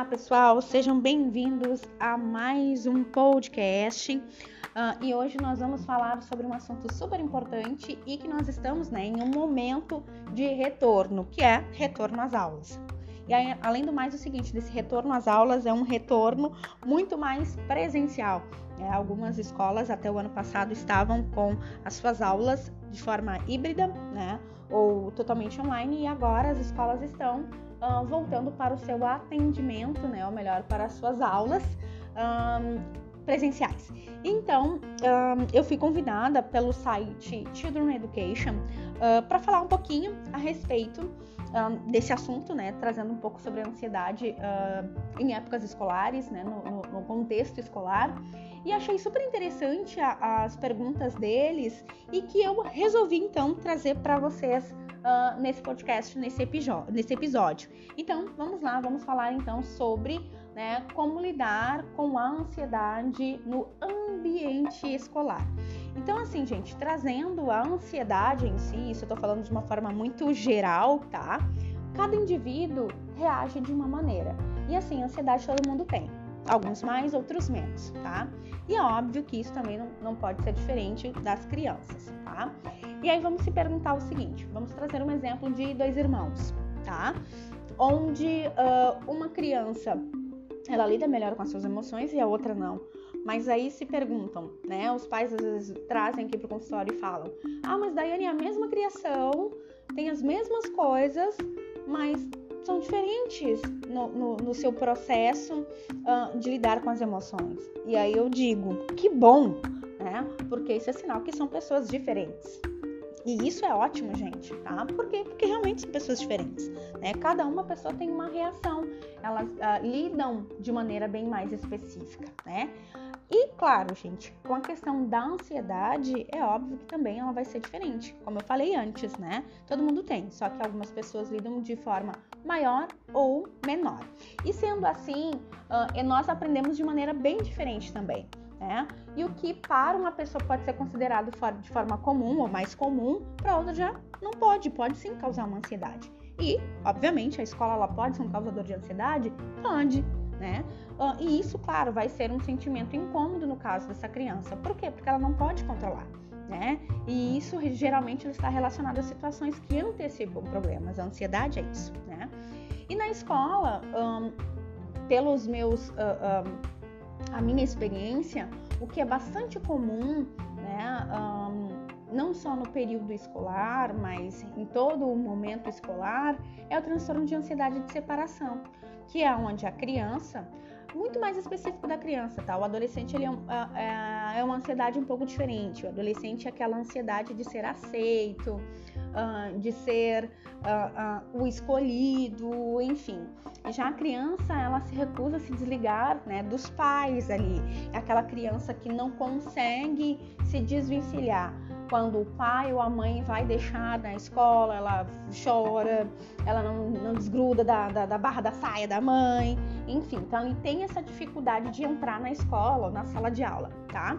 Olá, pessoal, sejam bem-vindos a mais um podcast. Uh, e hoje nós vamos falar sobre um assunto super importante e que nós estamos né, em um momento de retorno, que é retorno às aulas. E aí, além do mais, o seguinte: desse retorno às aulas é um retorno muito mais presencial. É, algumas escolas até o ano passado estavam com as suas aulas de forma híbrida, né, ou totalmente online, e agora as escolas estão uh, voltando para o seu atendimento, né, ou melhor, para as suas aulas um, presenciais. Então, um, eu fui convidada pelo site Children Education uh, para falar um pouquinho a respeito um, desse assunto, né, trazendo um pouco sobre a ansiedade uh, em épocas escolares, né, no, no, no, contexto escolar. E achei super interessante a, as perguntas deles e que eu resolvi então trazer para vocês uh, nesse podcast, nesse, nesse episódio. Então, vamos lá, vamos falar então sobre né, como lidar com a ansiedade no ambiente escolar. Então, assim, gente, trazendo a ansiedade em si, isso eu tô falando de uma forma muito geral, tá? Cada indivíduo reage de uma maneira. E assim, ansiedade todo mundo tem. Alguns mais, outros menos, tá? E é óbvio que isso também não, não pode ser diferente das crianças, tá? E aí vamos se perguntar o seguinte: vamos trazer um exemplo de dois irmãos, tá? Onde uh, uma criança ela lida melhor com as suas emoções e a outra não. Mas aí se perguntam, né? Os pais às vezes trazem aqui pro consultório e falam: Ah, mas Daiane é a mesma criação, tem as mesmas coisas, mas são diferentes no, no, no seu processo uh, de lidar com as emoções. E aí eu digo: Que bom, né? Porque isso é sinal que são pessoas diferentes. E isso é ótimo, gente, tá? Por quê? Porque realmente são pessoas diferentes, né? Cada uma pessoa tem uma reação, elas uh, lidam de maneira bem mais específica, né? E claro, gente, com a questão da ansiedade, é óbvio que também ela vai ser diferente, como eu falei antes, né? Todo mundo tem, só que algumas pessoas lidam de forma maior ou menor. E sendo assim, nós aprendemos de maneira bem diferente também né? E o que para uma pessoa pode ser considerado de forma comum ou mais comum, para outra já não pode, pode sim causar uma ansiedade. E, obviamente, a escola ela pode ser um causador de ansiedade? Pode, né? E isso, claro, vai ser um sentimento incômodo no caso dessa criança. Por quê? Porque ela não pode controlar. Né? E isso geralmente está relacionado a situações que antecipam problemas. A ansiedade é isso? E na escola, um, pelos meus uh, um, a minha experiência, o que é bastante comum, né, um, não só no período escolar, mas em todo o momento escolar, é o transtorno de ansiedade de separação, que é onde a criança, muito mais específico da criança, tá? O adolescente ele é, é, é uma ansiedade um pouco diferente. O adolescente é aquela ansiedade de ser aceito, uh, de ser uh, uh, o escolhido, enfim. Já a criança, ela se recusa a se desligar né, dos pais ali. É aquela criança que não consegue se desvencilhar. Quando o pai ou a mãe vai deixar na escola, ela chora, ela não, não desgruda da, da, da barra da saia da mãe, enfim. Então, ele tem essa dificuldade de entrar na escola ou na sala de aula, tá?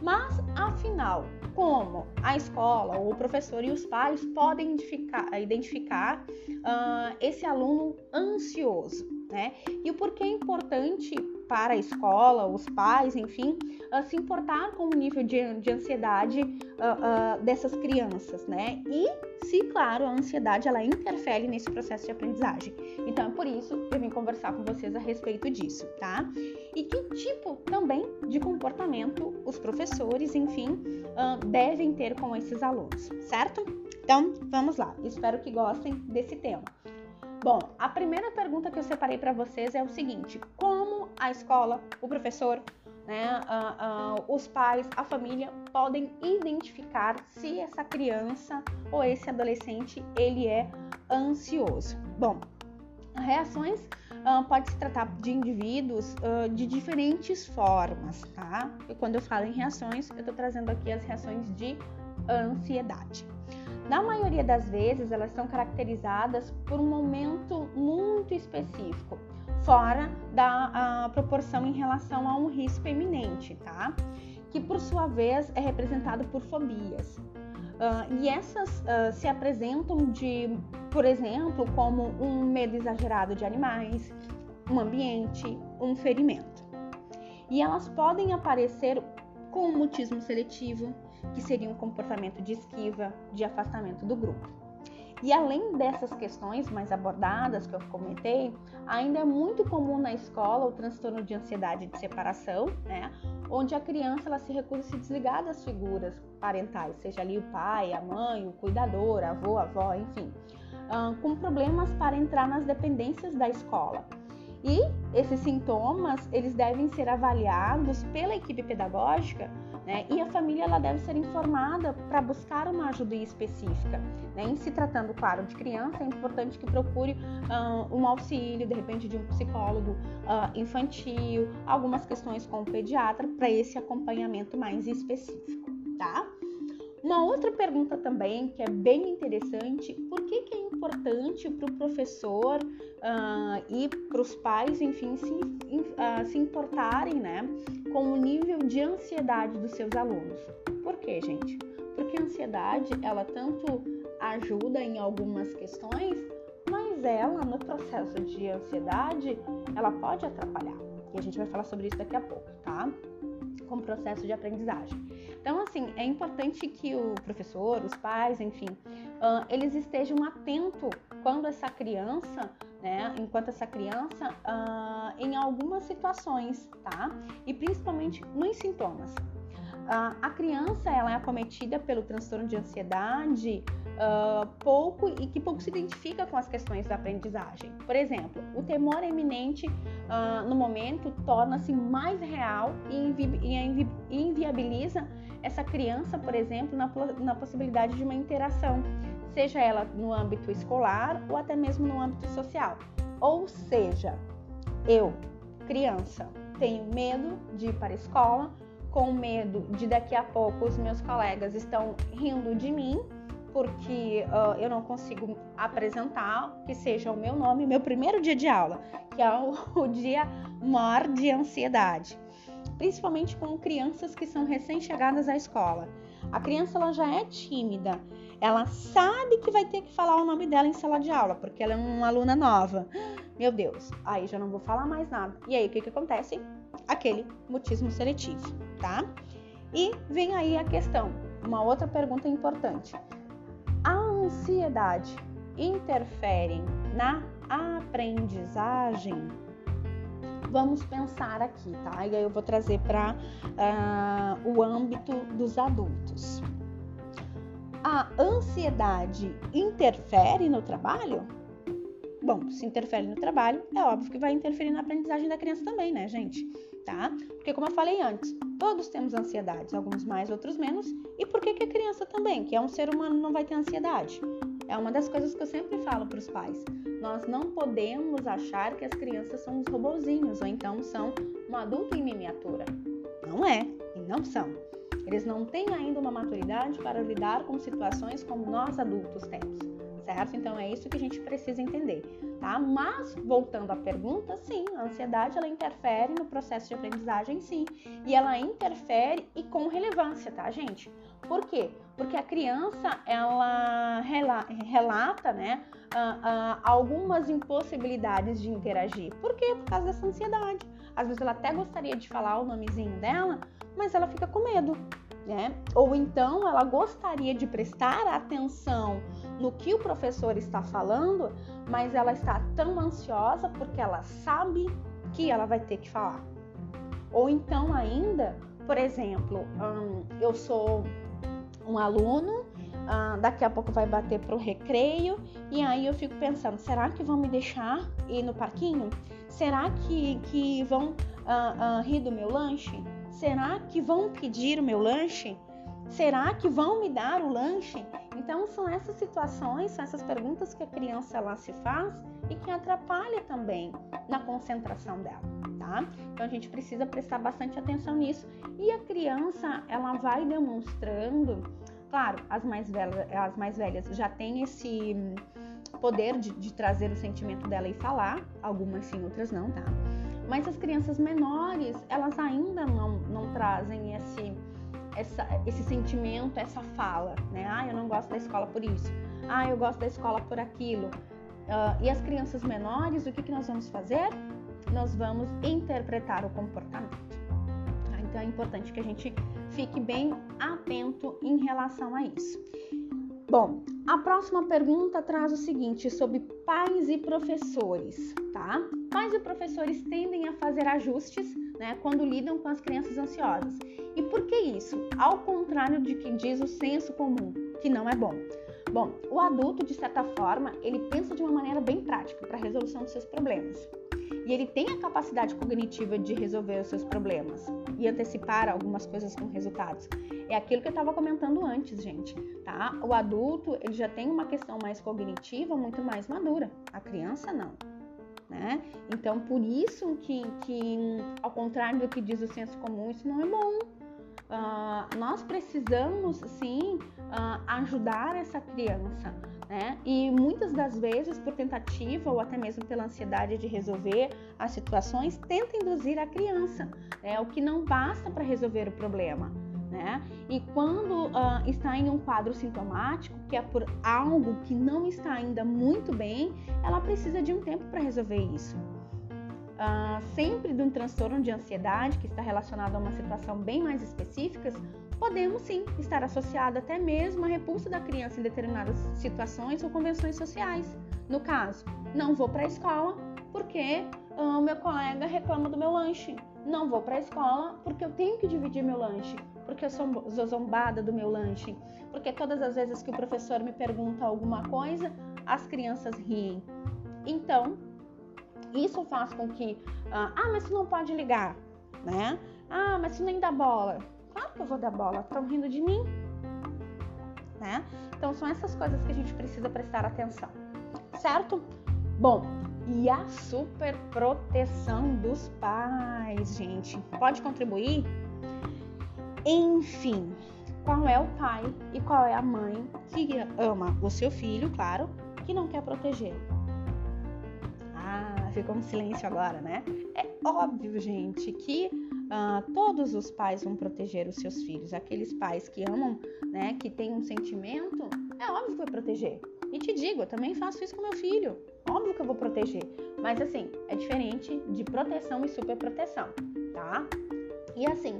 Mas, afinal, como a escola, o professor e os pais podem identificar, identificar uh, esse aluno ansioso, né? E o porquê é importante para a escola, os pais, enfim, uh, se importar com o nível de, de ansiedade uh, uh, dessas crianças, né? E se, claro, a ansiedade ela interfere nesse processo de aprendizagem. Então é por isso que eu vim conversar com vocês a respeito disso, tá? E que tipo também de comportamento os professores, enfim, devem ter com esses alunos, certo? Então, vamos lá. Espero que gostem desse tema. Bom, a primeira pergunta que eu separei para vocês é o seguinte: como a escola, o professor, né, uh, uh, os pais, a família podem identificar se essa criança ou esse adolescente ele é ansioso? Bom, reações uh, pode se tratar de indivíduos uh, de diferentes formas, tá? E quando eu falo em reações, eu estou trazendo aqui as reações de ansiedade. Na maioria das vezes, elas são caracterizadas por um momento muito específico, fora da proporção em relação a um risco eminente, tá? Que por sua vez é representado por fobias. Uh, e essas uh, se apresentam de, por exemplo, como um medo exagerado de animais, um ambiente, um ferimento. E elas podem aparecer com mutismo seletivo, que seria um comportamento de esquiva, de afastamento do grupo. E além dessas questões mais abordadas que eu comentei, ainda é muito comum na escola o transtorno de ansiedade de separação, né? Onde a criança ela se recusa a se desligar das figuras parentais, seja ali o pai, a mãe, o cuidador, avô, avó, enfim, com problemas para entrar nas dependências da escola. E esses sintomas, eles devem ser avaliados pela equipe pedagógica né? E a família ela deve ser informada para buscar uma ajuda específica. Né? Em se tratando, claro, de criança, é importante que procure uh, um auxílio, de repente, de um psicólogo uh, infantil, algumas questões com o pediatra para esse acompanhamento mais específico, tá? Uma outra pergunta também que é bem interessante: por que, que é importante para o professor uh, e para os pais, enfim, se, uh, se importarem né, com o nível de ansiedade dos seus alunos? Por quê, gente? Porque a ansiedade ela tanto ajuda em algumas questões, mas ela, no processo de ansiedade, ela pode atrapalhar. E a gente vai falar sobre isso daqui a pouco, tá? Com o processo de aprendizagem. Então, assim, é importante que o professor, os pais, enfim, uh, eles estejam atentos quando essa criança, né, enquanto essa criança, uh, em algumas situações, tá? E principalmente nos sintomas. Uh, a criança, ela é acometida pelo transtorno de ansiedade uh, pouco e que pouco se identifica com as questões da aprendizagem. Por exemplo, o temor eminente uh, no momento torna-se mais real e, invi invi inviabiliza essa criança, por exemplo, na, na possibilidade de uma interação, seja ela no âmbito escolar ou até mesmo no âmbito social. Ou seja, eu, criança, tenho medo de ir para a escola, com medo de daqui a pouco os meus colegas estão rindo de mim porque uh, eu não consigo apresentar que seja o meu nome, meu primeiro dia de aula, que é o, o dia maior de ansiedade principalmente com crianças que são recém-chegadas à escola. A criança ela já é tímida, ela sabe que vai ter que falar o nome dela em sala de aula, porque ela é uma aluna nova. Meu Deus, aí já não vou falar mais nada. E aí o que, que acontece? Aquele mutismo seletivo, tá? E vem aí a questão, uma outra pergunta importante. Ansiedade interfere na aprendizagem? vamos pensar aqui, tá? E aí eu vou trazer para uh, ah, o âmbito dos adultos. A ansiedade interfere no trabalho? Bom, se interfere no trabalho, é óbvio que vai interferir na aprendizagem da criança também, né, gente? Tá? Porque como eu falei antes, todos temos ansiedades, alguns mais, outros menos. E por que, que a criança também, que é um ser humano, não vai ter ansiedade? É uma das coisas que eu sempre falo para os pais. Nós não podemos achar que as crianças são uns robozinhos ou então são um adulto em miniatura. Não é, e não são. Eles não têm ainda uma maturidade para lidar com situações como nós adultos temos, certo? Então é isso que a gente precisa entender, tá? Mas voltando à pergunta, sim, a ansiedade ela interfere no processo de aprendizagem, sim, e ela interfere e com relevância, tá, gente? Por quê? Porque a criança ela relata, né, uh, uh, algumas impossibilidades de interagir. Por quê? Por causa dessa ansiedade. Às vezes ela até gostaria de falar o nomezinho dela, mas ela fica com medo, né? Ou então ela gostaria de prestar atenção no que o professor está falando, mas ela está tão ansiosa porque ela sabe que ela vai ter que falar. Ou então ainda, por exemplo, hum, eu sou um aluno, ah, daqui a pouco vai bater para o recreio, e aí eu fico pensando: será que vão me deixar ir no parquinho? Será que, que vão ah, ah, rir do meu lanche? Será que vão pedir o meu lanche? Será que vão me dar o lanche? Então são essas situações, são essas perguntas que a criança ela se faz e que atrapalha também na concentração dela, tá? Então a gente precisa prestar bastante atenção nisso e a criança ela vai demonstrando, claro, as mais velhas, as mais velhas já têm esse poder de, de trazer o sentimento dela e falar, algumas sim, outras não, tá? Mas as crianças menores, elas ainda não, não trazem esse essa, esse sentimento, essa fala, né? Ah, eu não gosto da escola por isso. Ah, eu gosto da escola por aquilo. Uh, e as crianças menores, o que, que nós vamos fazer? nós vamos interpretar o comportamento. Tá? Então é importante que a gente fique bem atento em relação a isso. Bom, a próxima pergunta traz o seguinte sobre pais e professores, tá? Pais e professores tendem a fazer ajustes, né, quando lidam com as crianças ansiosas. E por que isso? Ao contrário de que diz o senso comum, que não é bom. Bom, o adulto, de certa forma, ele pensa de uma maneira bem prática para a resolução dos seus problemas. E ele tem a capacidade cognitiva de resolver os seus problemas e antecipar algumas coisas com resultados. É aquilo que eu estava comentando antes, gente, tá? O adulto, ele já tem uma questão mais cognitiva muito mais madura. A criança, não. Né? Então, por isso que, que, ao contrário do que diz o senso comum, isso não é bom. Uh, nós precisamos, sim, uh, ajudar essa criança, né? E muitas das vezes, por tentativa ou até mesmo pela ansiedade de resolver as situações, tenta induzir a criança, né? o que não basta para resolver o problema né? E quando uh, está em um quadro sintomático, que é por algo que não está ainda muito bem, ela precisa de um tempo para resolver isso. Uh, sempre de um transtorno de ansiedade que está relacionado a uma situação bem mais específica, podemos sim estar associado até mesmo à repulsa da criança em determinadas situações ou convenções sociais. No caso, não vou para a escola porque uh, o meu colega reclama do meu lanche. Não vou para a escola porque eu tenho que dividir meu lanche porque eu sou zombada do meu lanche, porque todas as vezes que o professor me pergunta alguma coisa, as crianças riem. Então, isso faz com que, ah, ah mas tu não pode ligar, né? Ah, mas tu nem dá bola. Claro que eu vou dar bola, estão rindo de mim, né? Então, são essas coisas que a gente precisa prestar atenção, certo? Bom, e a super proteção dos pais, gente. Pode contribuir? Enfim, qual é o pai e qual é a mãe que ama o seu filho, claro, que não quer protegê-lo? Ah, ficou um silêncio agora, né? É óbvio, gente, que uh, todos os pais vão proteger os seus filhos. Aqueles pais que amam, né, que têm um sentimento, é óbvio que vai proteger. E te digo, eu também faço isso com meu filho. Óbvio que eu vou proteger. Mas assim, é diferente de proteção e superproteção, tá? E assim,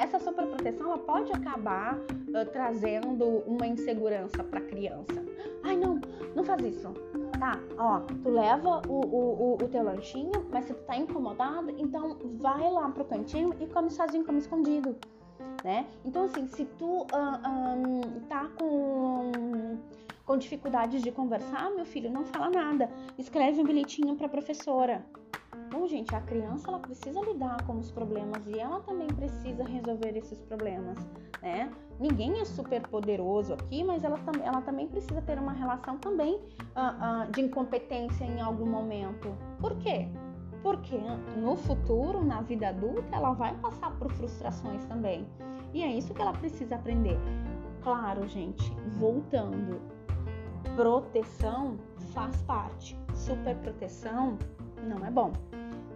essa superproteção ela pode acabar uh, trazendo uma insegurança para a criança. Ai, não, não faz isso. Tá, ó, tu leva o, o, o, teu lanchinho, mas se tu tá incomodado, então vai lá pro cantinho e come sozinho, come escondido, né? Então, assim, se tu uh, um, tá com, com dificuldades de conversar, meu filho, não fala nada. Escreve um bilhetinho pra professora, Bom, gente, a criança ela precisa lidar com os problemas e ela também precisa resolver esses problemas, né? Ninguém é super poderoso aqui, mas ela, ela também precisa ter uma relação também uh, uh, de incompetência em algum momento. Por quê? Porque no futuro, na vida adulta, ela vai passar por frustrações também. E é isso que ela precisa aprender. Claro, gente, voltando, proteção faz parte. Superproteção não é bom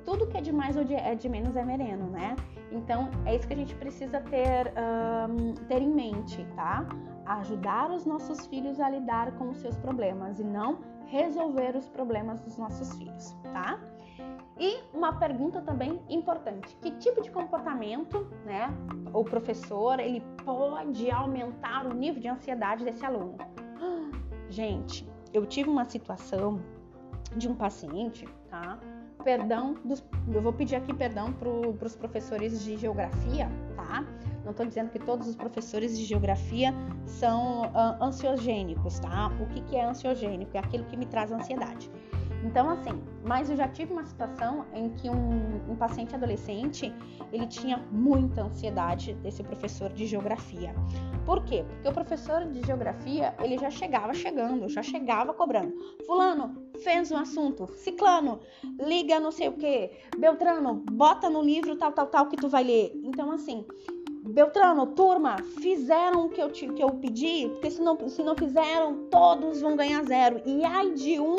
tudo que é de mais ou de, é de menos é veneno, né? Então é isso que a gente precisa ter, um, ter em mente, tá? Ajudar os nossos filhos a lidar com os seus problemas e não resolver os problemas dos nossos filhos, tá? E uma pergunta também importante: que tipo de comportamento, né, o professor ele pode aumentar o nível de ansiedade desse aluno? Gente, eu tive uma situação de um paciente, tá? Perdão, dos, eu vou pedir aqui perdão para os professores de geografia, tá? Não estou dizendo que todos os professores de geografia são uh, ansiogênicos, tá? O que, que é ansiogênico? É aquilo que me traz ansiedade. Então, assim, mas eu já tive uma situação em que um, um, paciente adolescente, ele tinha muita ansiedade desse professor de geografia. Por quê? Porque o professor de geografia, ele já chegava chegando, já chegava cobrando. Fulano, fez um assunto. Ciclano, liga não sei o quê. Beltrano, bota no livro tal, tal, tal que tu vai ler. Então, assim, Beltrano, turma, fizeram o que eu, te, que eu pedi, porque se não, se não fizeram, todos vão ganhar zero. E ai de um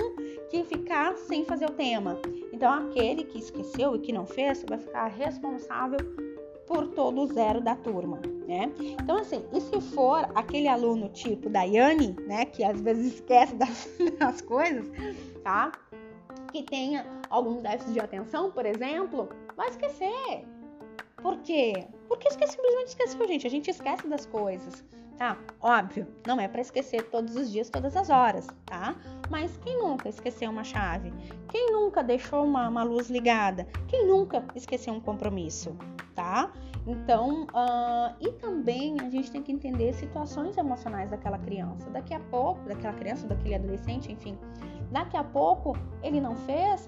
que ficar sem fazer o tema. Então, aquele que esqueceu e que não fez vai ficar responsável por todo o zero da turma, né? Então, assim, e se for aquele aluno tipo Daiane, né, que às vezes esquece das, das coisas, tá? Que tenha algum déficit de atenção, por exemplo, vai esquecer. Por quê? Porque esquece, simplesmente esqueceu, gente. A gente esquece das coisas, tá? Óbvio, não é para esquecer todos os dias, todas as horas, tá? Mas quem nunca esqueceu uma chave? Quem nunca deixou uma, uma luz ligada? Quem nunca esqueceu um compromisso, tá? Então, uh, e também a gente tem que entender situações emocionais daquela criança. Daqui a pouco, daquela criança, daquele adolescente, enfim, daqui a pouco ele não fez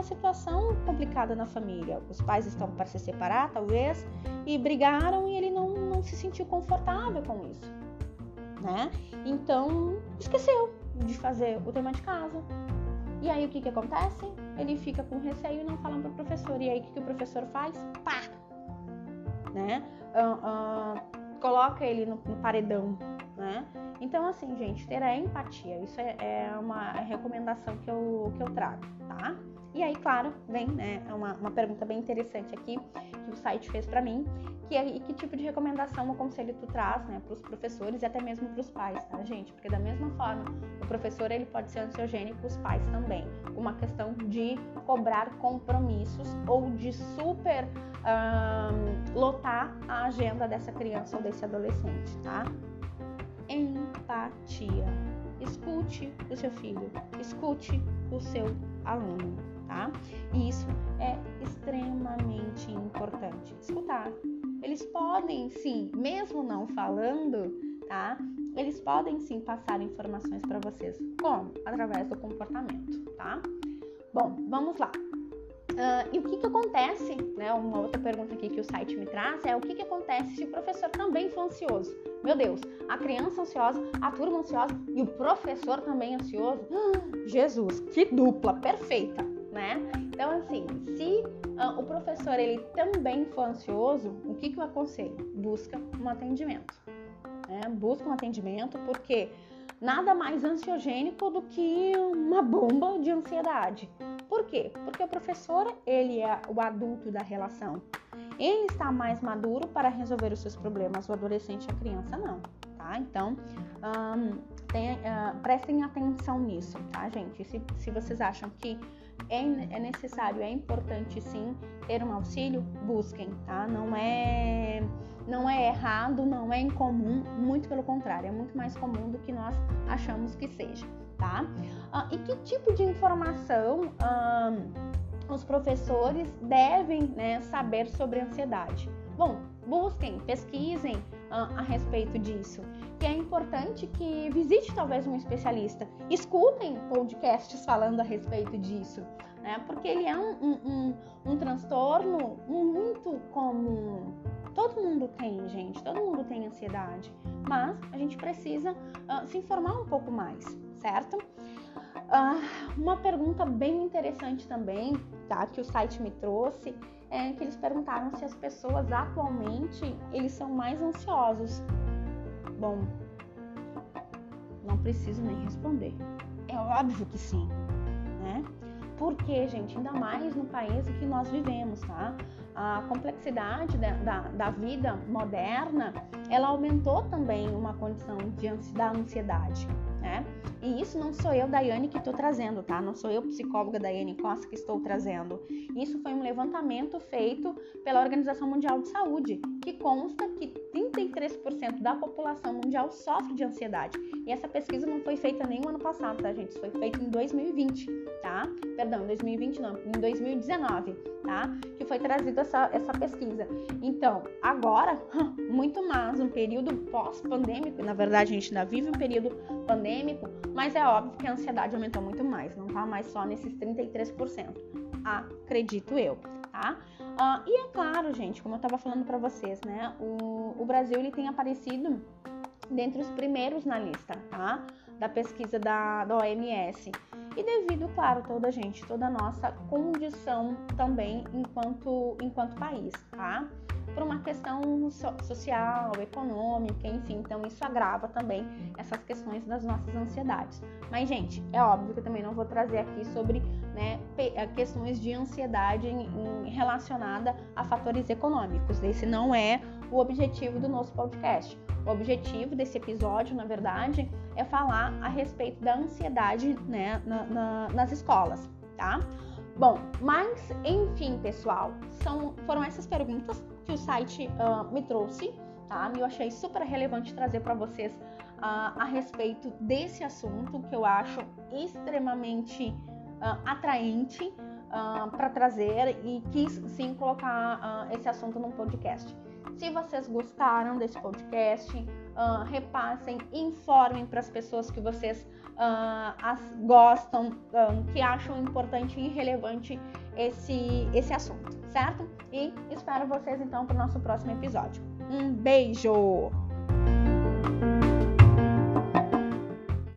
uma situação complicada na família. Os pais estão para se separar, talvez, e brigaram e ele não, não se sentiu confortável com isso, né? Então, esqueceu de fazer o tema de casa. E aí o que que acontece? Ele fica com receio e não fala para o professor. E aí o que, que o professor faz? Pá! né? Uh, uh, coloca ele no, no, paredão, né? Então, assim, gente, ter a empatia, isso é, é uma recomendação que eu, que eu trago, tá? E aí, claro, vem né, uma, uma pergunta bem interessante aqui que o site fez para mim, que é que tipo de recomendação o conselho tu traz né, para os professores e até mesmo para os pais, tá, gente? Porque da mesma forma, o professor ele pode ser ansiogênico, os pais também. Uma questão de cobrar compromissos ou de super um, lotar a agenda dessa criança ou desse adolescente, tá? Empatia. Escute o seu filho, escute o seu aluno, tá? E isso é extremamente importante. Escutar. Eles podem sim, mesmo não falando, tá? Eles podem sim passar informações para vocês. Como? Através do comportamento, tá? Bom, vamos lá. Uh, e o que, que acontece, né? Uma outra pergunta aqui que o site me traz é o que, que acontece se o professor também for ansioso? Meu Deus, a criança ansiosa, a turma ansiosa e o professor também ansioso? Jesus, que dupla perfeita, né? Então, assim, se uh, o professor ele também for ansioso, o que, que eu aconselho? Busca um atendimento. Né? Busca um atendimento, porque nada mais ansiogênico do que uma bomba de ansiedade. Por quê? Porque o professor, ele é o adulto da relação. Ele está mais maduro para resolver os seus problemas, o adolescente e a criança não, tá? Então, um, tem, uh, prestem atenção nisso, tá, gente? Se, se vocês acham que é, é, necessário, é importante sim ter um auxílio, busquem, tá? Não é, não é errado, não é incomum, muito pelo contrário, é muito mais comum do que nós achamos que seja tá? Ah, e que tipo de informação os professores devem né, saber sobre ansiedade? Bom, busquem, pesquisem ah, a respeito disso. Que é importante que visite talvez um especialista, escutem podcasts falando a respeito disso, né? Porque ele é um, um, um, um transtorno muito comum. Todo mundo tem, gente, todo mundo tem ansiedade, mas a gente precisa uh, se informar um pouco mais, certo? Uh, uma pergunta bem interessante também, tá? Que o site me trouxe, é que eles perguntaram se as pessoas atualmente eles são mais ansiosos. Bom, não preciso nem responder. É óbvio que sim, né? Porque, gente, ainda mais no país em que nós vivemos, tá? A complexidade da, da, da vida moderna, ela aumentou também uma condição de, da ansiedade, né? E isso não sou eu, Daiane, que estou trazendo, tá? Não sou eu, psicóloga Daiane Costa, que estou trazendo. Isso foi um levantamento feito pela Organização Mundial de Saúde, que consta que 33% da população mundial sofre de ansiedade. E essa pesquisa não foi feita nem o ano passado, tá, gente? Isso foi feito em 2020, tá? Perdão, em 2020 não, em 2019, tá? Que foi trazida essa, essa pesquisa. Então, agora, muito mais um período pós-pandêmico, na verdade a gente ainda vive um período pandêmico, mas é óbvio que a ansiedade aumentou muito mais, não tá mais só nesses 33%, acredito eu, tá? Uh, e é claro, gente, como eu estava falando para vocês, né? O, o, Brasil ele tem aparecido dentre os primeiros na lista, tá? Da pesquisa da, da OMS. E devido, claro, toda a gente, toda a nossa condição também enquanto, enquanto país, tá? Por uma questão social, econômica, enfim, então isso agrava também essas questões das nossas ansiedades. Mas, gente, é óbvio que eu também não vou trazer aqui sobre né, eh, questões de ansiedade relacionada a fatores econômicos. Esse não é o objetivo do nosso podcast. O objetivo desse episódio, na verdade, é falar a respeito da ansiedade né, na, na, nas escolas tá? Bom, mas enfim, pessoal, são, foram essas perguntas que o site uh, me trouxe, tá? Eu achei super relevante trazer para vocês uh, a respeito desse assunto que eu acho extremamente uh, atraente para trazer e quis sim colocar esse assunto num podcast. Se vocês gostaram desse podcast, uh, repassem, informem para as pessoas que vocês uh, as gostam, um, que acham importante e relevante esse, esse assunto, certo? E espero vocês então para o nosso próximo episódio. Um beijo!